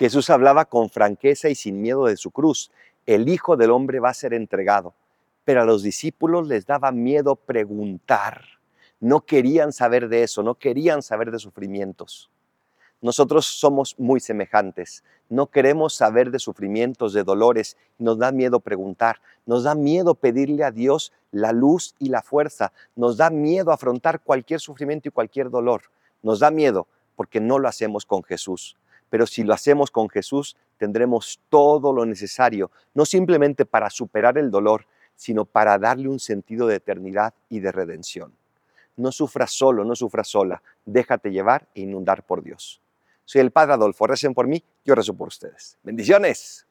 Jesús hablaba con franqueza y sin miedo de su cruz. El Hijo del Hombre va a ser entregado. Pero a los discípulos les daba miedo preguntar. No querían saber de eso, no querían saber de sufrimientos. Nosotros somos muy semejantes. No queremos saber de sufrimientos, de dolores. Nos da miedo preguntar. Nos da miedo pedirle a Dios la luz y la fuerza. Nos da miedo afrontar cualquier sufrimiento y cualquier dolor. Nos da miedo porque no lo hacemos con Jesús. Pero si lo hacemos con Jesús, tendremos todo lo necesario, no simplemente para superar el dolor, sino para darle un sentido de eternidad y de redención. No sufras solo, no sufras sola. Déjate llevar e inundar por Dios. Soy el Padre Adolfo. Recen por mí, yo rezo por ustedes. Bendiciones.